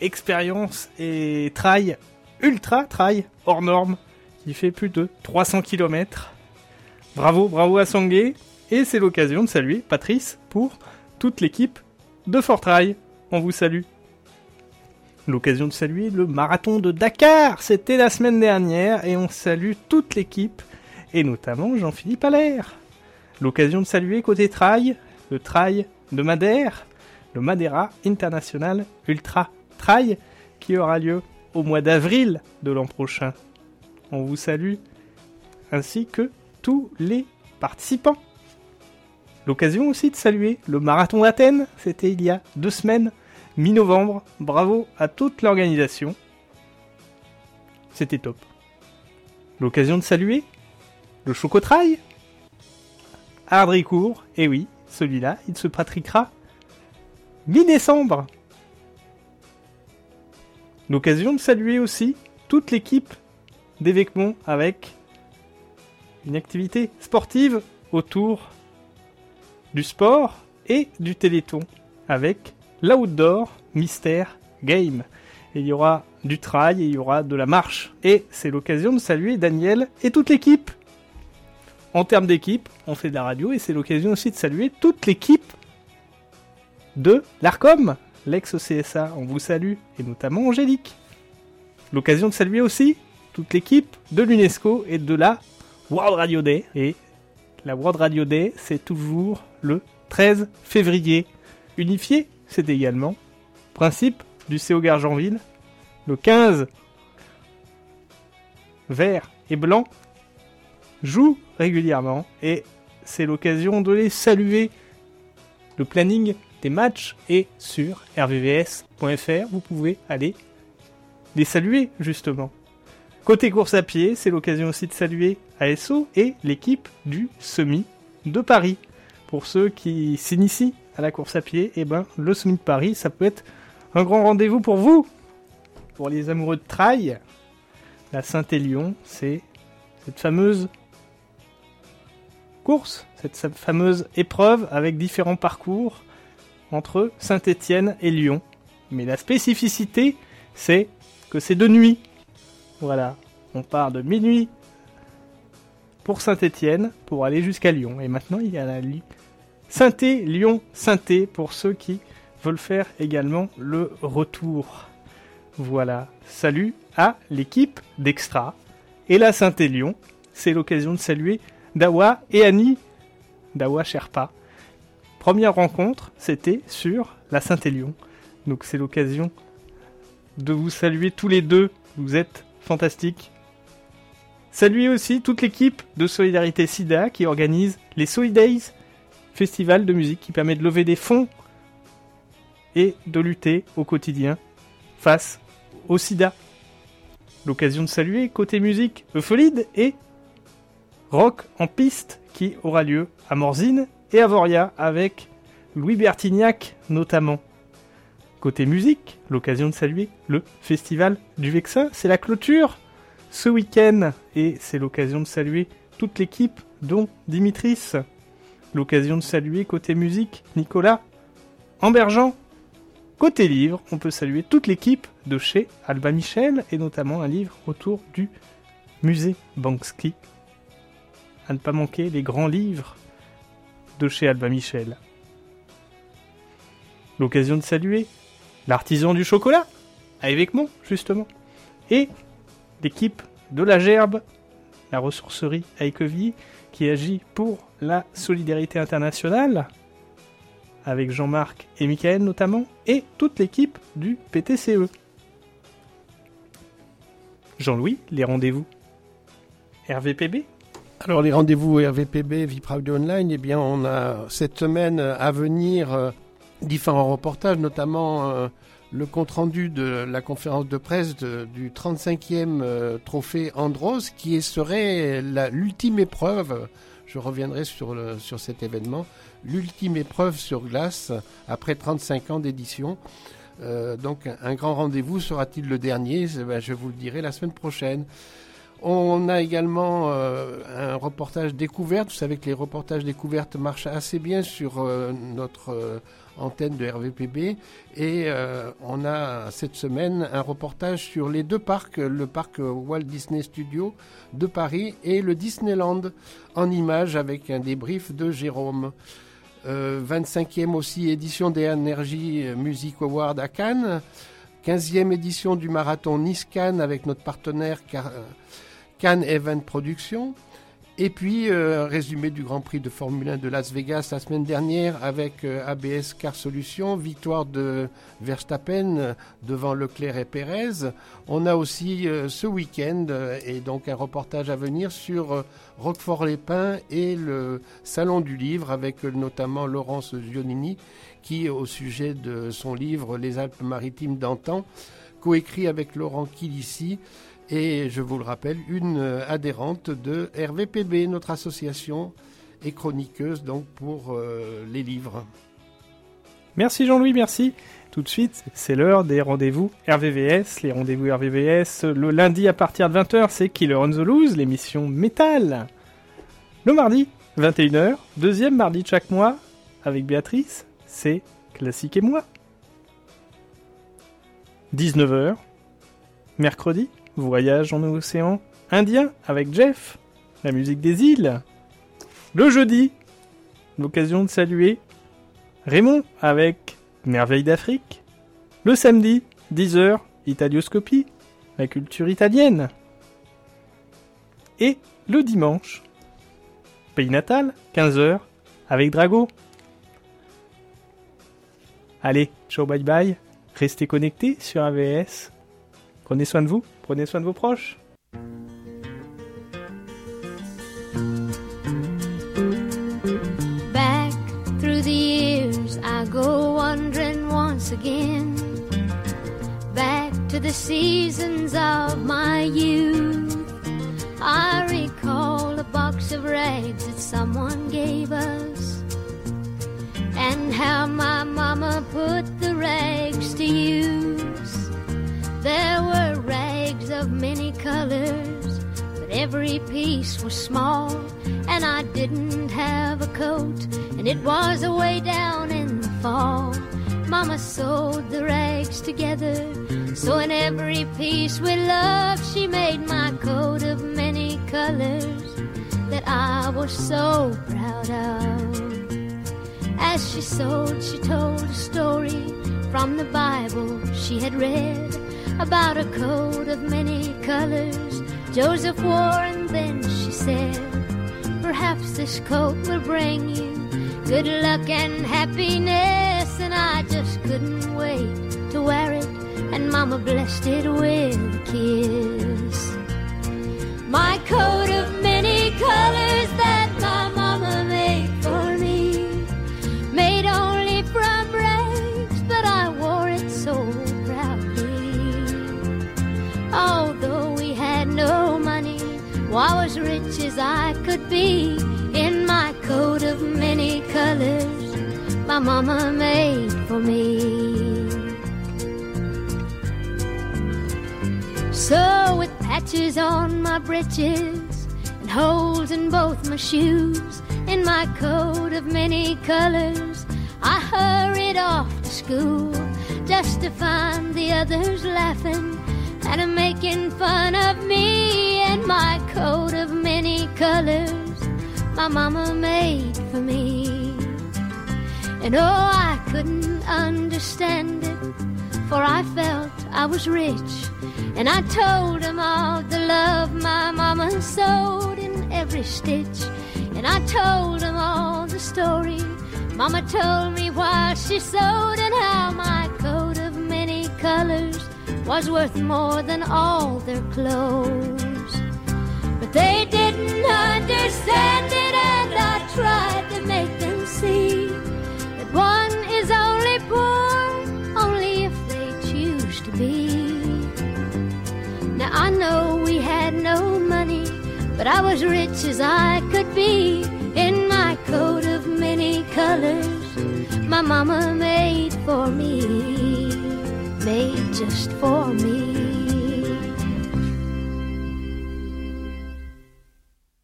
expérience et trail, ultra trail, hors norme, qui fait plus de 300 km. Bravo, bravo à Sangue. Et c'est l'occasion de saluer Patrice pour toute l'équipe de Fortrail. On vous salue. L'occasion de saluer le marathon de Dakar. C'était la semaine dernière et on salue toute l'équipe et notamment Jean-Philippe Allaire. L'occasion de saluer côté trail, le trail de Madère, le Madeira International Ultra Trail qui aura lieu au mois d'avril de l'an prochain. On vous salue ainsi que tous les participants. L'occasion aussi de saluer le marathon d'Athènes, c'était il y a deux semaines, mi-novembre. Bravo à toute l'organisation. C'était top. L'occasion de saluer le Chocotrail Ardricourt, et oui, celui-là, il se pratiquera mi-décembre. L'occasion de saluer aussi toute l'équipe d'Évêquemont avec une activité sportive autour du sport et du téléthon avec l'outdoor mystère game. Et il y aura du trail et il y aura de la marche. Et c'est l'occasion de saluer Daniel et toute l'équipe. En termes d'équipe, on fait de la radio et c'est l'occasion aussi de saluer toute l'équipe de l'ARCOM, l'ex-CSA. On vous salue et notamment Angélique. L'occasion de saluer aussi toute l'équipe de l'UNESCO et de la World Radio Day. Et la World Radio Day, c'est toujours le 13 février. Unifié, c'est également principe du CO Gargenville. Le 15, vert et blanc jouent régulièrement et c'est l'occasion de les saluer. Le planning des matchs est sur rvvs.fr. Vous pouvez aller les saluer justement. Côté course à pied, c'est l'occasion aussi de saluer ASO et l'équipe du Semi de Paris. Pour ceux qui s'initient à la course à pied, eh ben, le Semi de Paris, ça peut être un grand rendez-vous pour vous. Pour les amoureux de trail, la Saint-Élion, c'est cette fameuse course, cette fameuse épreuve avec différents parcours entre Saint-Étienne et Lyon. Mais la spécificité, c'est que c'est de nuit. Voilà, on part de minuit pour Saint-Étienne pour aller jusqu'à Lyon. Et maintenant, il y a la Saint-É, Lyon, Saint-É pour ceux qui veulent faire également le retour. Voilà, salut à l'équipe d'Extra. Et la Saint-Élion, c'est l'occasion de saluer Dawa et Annie. Dawa Sherpa. Première rencontre, c'était sur la Saint-Élion. Donc c'est l'occasion de vous saluer tous les deux. Vous êtes fantastiques. Saluer aussi toute l'équipe de Solidarité SIDA qui organise les Solidays, festival de musique qui permet de lever des fonds et de lutter au quotidien face au sida. L'occasion de saluer côté musique Eupholide et Rock en piste qui aura lieu à Morzine et à Voria avec Louis Bertignac notamment. Côté musique, l'occasion de saluer le Festival du Vexin, c'est la clôture ce week-end et c'est l'occasion de saluer toute l'équipe dont Dimitris. L'occasion de saluer côté musique Nicolas Amberjean. Côté livre, on peut saluer toute l'équipe de chez Alba Michel et notamment un livre autour du musée Banksy. À ne pas manquer les grands livres de chez Alba Michel. L'occasion de saluer l'artisan du chocolat, à Évêquemont, justement, et l'équipe de la Gerbe, la ressourcerie Équevilly, qui agit pour la solidarité internationale, avec Jean-Marc et Michael notamment, et toute l'équipe du PTCE. Jean-Louis, les rendez-vous RVPB Alors les rendez-vous RVPB, Vipra Online, eh bien on a cette semaine à venir euh, différents reportages, notamment euh, le compte-rendu de la conférence de presse du 35e euh, trophée Andros, qui serait l'ultime épreuve, je reviendrai sur, cet événement, l'ultime épreuve sur glace après 35 ans d'édition. Euh, donc un grand rendez-vous sera-t-il le dernier? Ben, Je vous le dirai la semaine prochaine. On a également euh, un reportage découverte. Vous savez que les reportages découvertes marchent assez bien sur notre antenne de RVPB. Et euh, on a cette semaine un reportage sur les deux parcs, le parc Walt Disney Studio de Paris et le Disneyland en images avec un débrief de Jérôme. 25e euh, aussi édition des Energy Music Award à Cannes. 15e édition du marathon Nice Cannes avec notre partenaire Cannes Event Production. Et puis, euh, résumé du Grand Prix de Formule 1 de Las Vegas la semaine dernière avec euh, ABS Car Solutions, victoire de Verstappen euh, devant Leclerc et Pérez. On a aussi euh, ce week-end, et donc un reportage à venir sur Roquefort-les-Pins et le Salon du Livre avec notamment Laurence Zionini qui, au sujet de son livre Les Alpes-Maritimes d'antan, coécrit avec Laurent Kilissi et je vous le rappelle, une euh, adhérente de RVPB, notre association, et chroniqueuse donc pour euh, les livres. Merci Jean-Louis, merci. Tout de suite, c'est l'heure des rendez-vous RVVS. Les rendez-vous RVVS, le lundi à partir de 20h, c'est Killer on the Loose, l'émission métal. Le mardi, 21h, deuxième mardi de chaque mois, avec Béatrice, c'est Classique et moi. 19h, mercredi, voyage en océan Indien avec Jeff, la musique des îles. Le jeudi, l'occasion de saluer Raymond avec Merveille d'Afrique. Le samedi, 10h, Italioscopie, la culture italienne. Et le dimanche, Pays natal, 15h, avec Drago. Allez, ciao bye bye, restez connectés sur AVS. Prenez soin de vous, prenez soin de vos proches. Back through the years, I go wandering once again. Back to the seasons of my youth. I recall a box of rags that someone gave us. And how my mama put the rags to use. There were rags of many colors, but every piece was small. And I didn't have a coat, and it was away down in the fall. Mama sewed the rags together, so in every piece with love, she made my coat of many colors that I was so proud of. As she sewed, she told a story from the Bible she had read about a coat of many colors Joseph wore, and then she said, Perhaps this coat will bring you good luck and happiness. And I just couldn't wait to wear it, and Mama blessed it with a kiss. My coat of many colors that as I could be in my coat of many colors my mama made for me. So with patches on my breeches and holes in both my shoes, in my coat of many colors, I hurried off to school just to find the others laughing and making fun of me and my coat of many colors my mama made for me. And oh, I couldn't understand it, for I felt I was rich. And I told him all the love my mama sewed in every stitch. And I told him all the story mama told me why she sewed, and how my coat of many colors was worth more than all their clothes. They didn't understand it, and I tried to make them see that one is only poor only if they choose to be. Now I know we had no money, but I was rich as I could be in my coat of many colors my mama made for me, made just for me.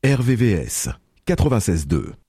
RVVS 96.2